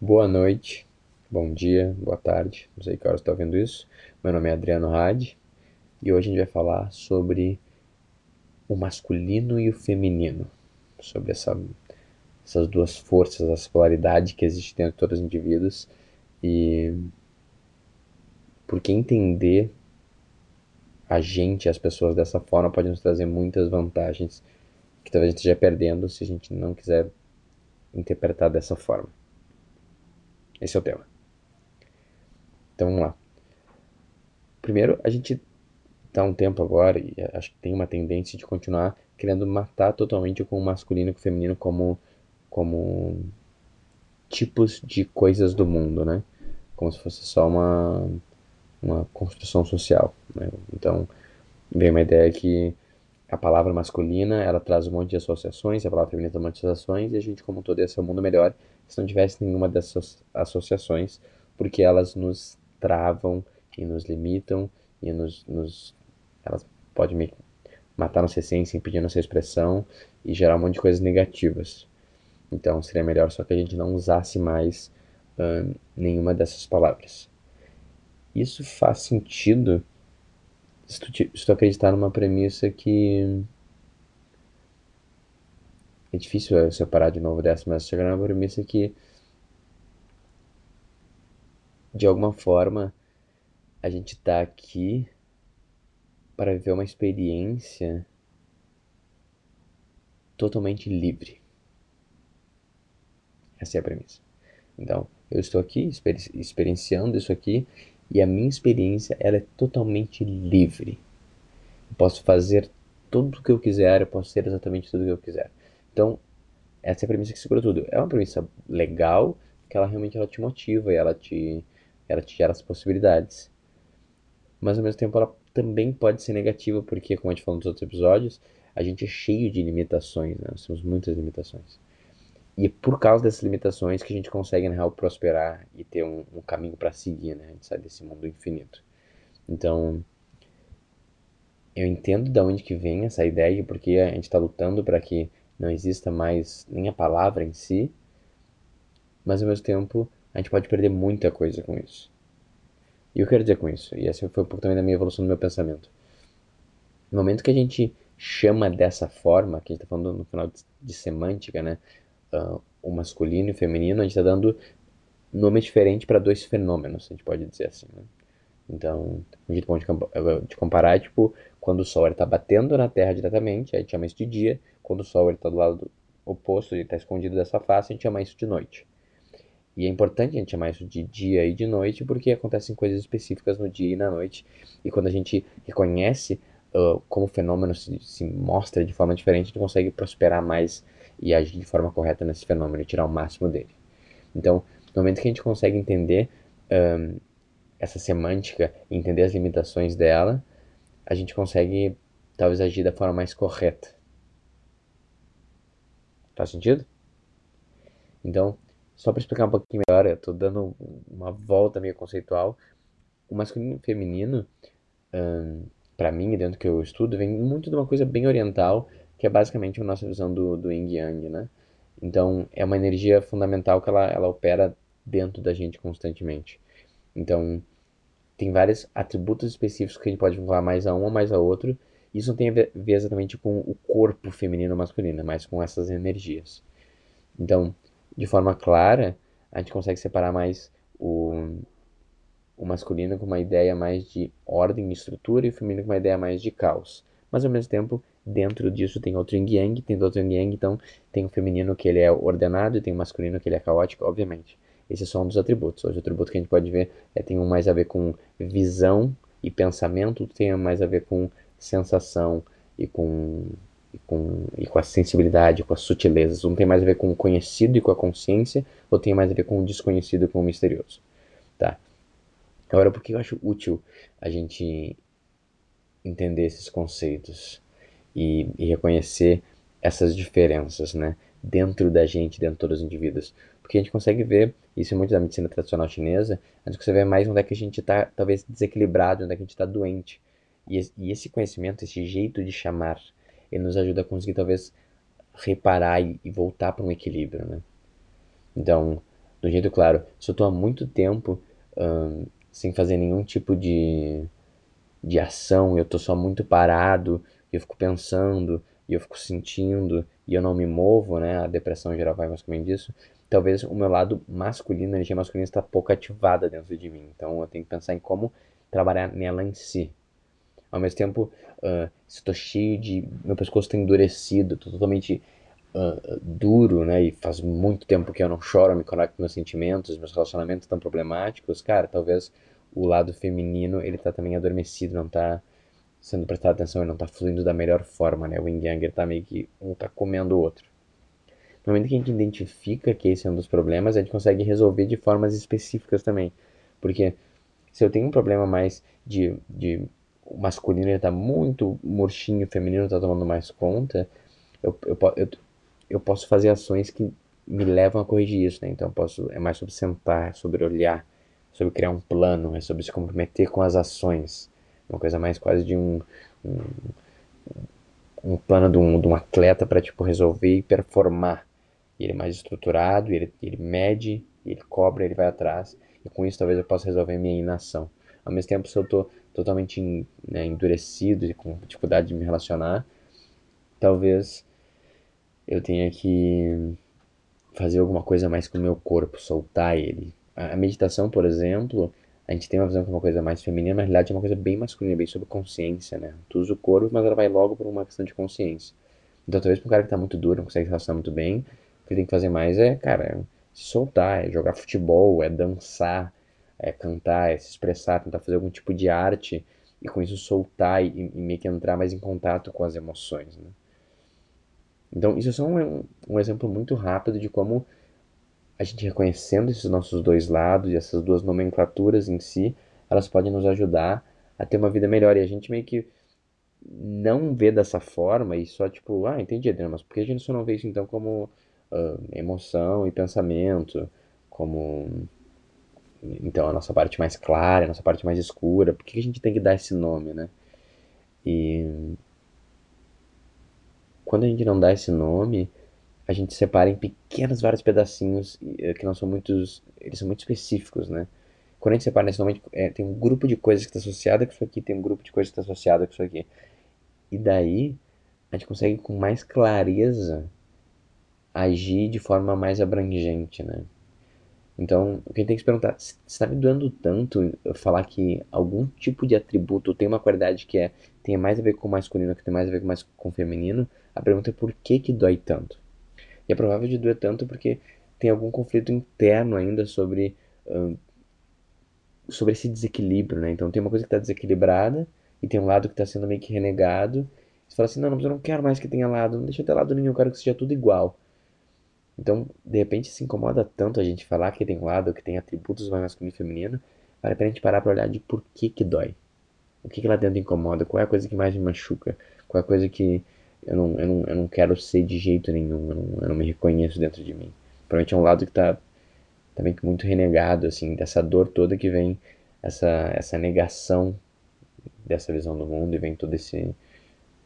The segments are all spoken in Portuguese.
Boa noite, bom dia, boa tarde, não sei que hora você está vendo isso. Meu nome é Adriano Hadi e hoje a gente vai falar sobre o masculino e o feminino, sobre essa, essas duas forças, essa polaridade que existe dentro de todos os indivíduos e porque entender a gente, as pessoas dessa forma pode nos trazer muitas vantagens que talvez a gente esteja perdendo se a gente não quiser interpretar dessa forma. Esse é o tema. Então vamos lá. Primeiro, a gente está um tempo agora, e acho que tem uma tendência de continuar querendo matar totalmente com o masculino e o feminino como, como tipos de coisas do mundo, né? Como se fosse só uma, uma construção social. Né? Então, vem uma ideia que a palavra masculina ela traz um monte de associações, a palavra feminina traz um monte de associações, e a gente, como todo, ia ser um mundo melhor se não tivesse nenhuma dessas associações, porque elas nos travam e nos limitam e nos, nos elas podem me matar nossa essência, impedir nossa expressão e gerar um monte de coisas negativas. Então seria melhor só que a gente não usasse mais hum, nenhuma dessas palavras. Isso faz sentido se tu, se tu acreditar numa premissa que é difícil separar de novo dessa, mas chegar numa premissa que de alguma forma a gente está aqui para viver uma experiência totalmente livre. Essa é a premissa. Então, eu estou aqui experi experienciando isso aqui e a minha experiência ela é totalmente livre. Eu posso fazer tudo o que eu quiser, eu posso ser exatamente tudo o que eu quiser. Então, essa é a premissa que segura tudo. É uma premissa legal, que ela realmente ela te motiva e ela te, ela te gera as possibilidades. Mas ao mesmo tempo ela também pode ser negativa, porque, como a gente falou nos outros episódios, a gente é cheio de limitações, né? nós temos muitas limitações. E é por causa dessas limitações que a gente consegue, na real, prosperar e ter um, um caminho para seguir, né? A gente sai desse mundo infinito. Então, eu entendo de onde que vem essa ideia, porque a gente está lutando para que não exista mais nem a palavra em si, mas ao mesmo tempo a gente pode perder muita coisa com isso. E eu quero dizer com isso, e essa foi um pouco também da minha evolução do meu pensamento. No momento que a gente chama dessa forma, que a gente está falando no final de, semântica, né? Uh, o masculino e o feminino, a gente está dando nome diferente para dois fenômenos, a gente pode dizer assim. Né? Então, um jeito bom de, comparar é tipo quando o Sol está batendo na Terra diretamente, a gente chama isso de dia. Quando o Sol está do lado oposto, ele está escondido dessa face, a gente chama isso de noite. E é importante a gente chamar isso de dia e de noite porque acontecem coisas específicas no dia e na noite. E quando a gente reconhece uh, como o fenômeno se, se, mostra de forma diferente, a gente consegue prosperar mais e agir de forma correta nesse fenômeno e tirar o máximo dele. Então, no momento que a gente consegue entender um, essa semântica entender as limitações dela, a gente consegue talvez agir da forma mais correta. Faz sentido? Então, só para explicar um pouquinho melhor, eu estou dando uma volta meio conceitual. O masculino e o feminino, um, para mim, dentro do que eu estudo, vem muito de uma coisa bem oriental, que é basicamente a nossa visão do, do Yin Yang, né? Então, é uma energia fundamental que ela, ela opera dentro da gente constantemente. Então, tem vários atributos específicos que a gente pode vincular mais a um ou mais a outro. Isso não tem a ver exatamente com o corpo feminino ou masculino, mas com essas energias. Então, de forma clara, a gente consegue separar mais o, o masculino com uma ideia mais de ordem e estrutura e o feminino com uma ideia mais de caos. Mas ao mesmo tempo, dentro disso tem outro yin yang, tem outro yin yang, então tem o feminino que ele é ordenado e tem o masculino que ele é caótico, obviamente. Esse é só um dos atributos. Hoje o atributo que a gente pode ver é tem um mais a ver com visão e pensamento, tem mais a ver com sensação e com e com, e com a sensibilidade, com as sutilezas. Um tem mais a ver com o conhecido e com a consciência, ou tem mais a ver com o desconhecido e com o misterioso. Tá? Agora, por que eu acho útil a gente entender esses conceitos e, e reconhecer essas diferenças, né? Dentro da gente, dentro de todos os indivíduos. Porque a gente consegue ver, isso é muito da medicina tradicional chinesa, a gente consegue ver mais onde é que a gente está, talvez, desequilibrado, onde é que a gente está doente. E, e esse conhecimento, esse jeito de chamar, ele nos ajuda a conseguir, talvez, reparar e, e voltar para um equilíbrio, né? Então, Do jeito claro, se eu tô há muito tempo hum, sem fazer nenhum tipo de, de ação, eu tô só muito parado, e eu fico pensando, e eu fico sentindo, e eu não me movo, né? A depressão geral vai mais ou disso. Talvez o meu lado masculino, a energia masculina está pouco ativada dentro de mim. Então eu tenho que pensar em como trabalhar nela em si. Ao mesmo tempo, uh, estou cheio de. Meu pescoço está endurecido, estou totalmente uh, duro, né? E faz muito tempo que eu não choro, me conecto com meus sentimentos, meus relacionamentos estão problemáticos. Cara, talvez o lado feminino ele está também adormecido, não está sendo prestado atenção, ele não está fluindo da melhor forma, né? O yin yang está meio que um está comendo o outro. No momento que a gente identifica que esse é um dos problemas, a gente consegue resolver de formas específicas também. Porque se eu tenho um problema mais de, de o masculino está muito murchinho, o feminino está tomando mais conta, eu, eu, eu, eu posso fazer ações que me levam a corrigir isso, né? Então posso é mais sobre sentar, sobre olhar, sobre criar um plano, é sobre se comprometer com as ações, uma coisa mais quase de um um, um plano de um, de um atleta para tipo resolver e performar. E ele é mais estruturado, ele, ele mede, ele cobra, ele vai atrás. E com isso talvez eu possa resolver minha inação. Ao mesmo tempo, se eu estou totalmente né, endurecido e com dificuldade de me relacionar, talvez eu tenha que fazer alguma coisa mais com o meu corpo, soltar ele. A meditação, por exemplo, a gente tem uma visão que é uma coisa mais feminina, mas na realidade é uma coisa bem masculina, bem sobre consciência, né? Tu usa o corpo, mas ela vai logo por uma questão de consciência. Então, talvez para um cara que tá muito duro, não consegue se relacionar muito bem, o que tem que fazer mais é, cara, se soltar, é jogar futebol, é dançar, é cantar, é se expressar, tentar fazer algum tipo de arte e com isso soltar e, e meio que entrar mais em contato com as emoções, né? Então, isso é só um, um exemplo muito rápido de como a gente reconhecendo esses nossos dois lados e essas duas nomenclaturas em si, elas podem nos ajudar a ter uma vida melhor. E a gente meio que não vê dessa forma e só tipo, ah, entendi, Adriano, mas por que a gente só não vê isso então como uh, emoção e pensamento, como então a nossa parte mais clara, a nossa parte mais escura, por que a gente tem que dar esse nome, né? E quando a gente não dá esse nome, a gente separa em pequenos vários pedacinhos eh, que não são muitos, eles são muito específicos, né? Quando a gente separa nome, é, tem um grupo de coisas que está associado com isso aqui, tem um grupo de coisas que está associado com isso aqui. E daí a gente consegue com mais clareza agir de forma mais abrangente, né? Então, o que a gente tem que se perguntar, está me doendo tanto falar que algum tipo de atributo tem uma qualidade que é tem mais a ver com o masculino, que tem mais a ver com, mais, com o feminino, a pergunta é por que que dói tanto? E é provável de doer tanto porque tem algum conflito interno ainda sobre, sobre esse desequilíbrio, né? Então tem uma coisa que está desequilibrada e tem um lado que está sendo meio que renegado. Você fala assim, não, mas eu não quero mais que tenha lado, não deixa ter lado nenhum, eu quero que seja tudo igual. Então, de repente, se incomoda tanto a gente falar que tem um lado, que tem atributos mais masculino e feminino, vale a gente parar pra olhar de por que que dói. O que que lá dentro incomoda, qual é a coisa que mais me machuca, qual é a coisa que eu não, eu não, eu não quero ser de jeito nenhum, eu não, eu não me reconheço dentro de mim. Provavelmente é um lado que tá também muito renegado, assim, dessa dor toda que vem, essa, essa negação dessa visão do mundo e vem todo esse,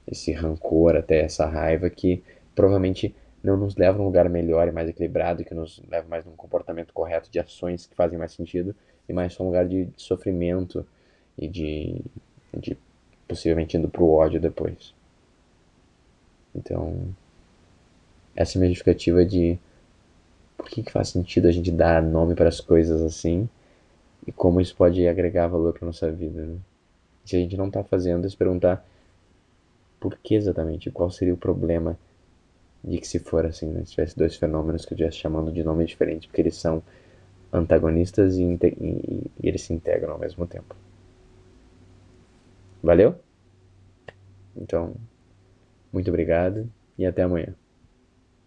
esse rancor, até essa raiva que provavelmente não nos leva a um lugar melhor e mais equilibrado, que nos leva mais num comportamento correto de ações que fazem mais sentido, e mais só um lugar de, de sofrimento e de, de possivelmente indo pro ódio depois. Então, essa é a minha justificativa de por que, que faz sentido a gente dar nome para as coisas assim e como isso pode agregar valor para nossa vida. Né? Se a gente não está fazendo, é se perguntar por que exatamente, qual seria o problema de que se for assim, né? Se tivesse dois fenômenos que eu estivesse chamando de nome diferente, porque eles são antagonistas e, e, e eles se integram ao mesmo tempo. Valeu? Então, muito obrigado e até amanhã.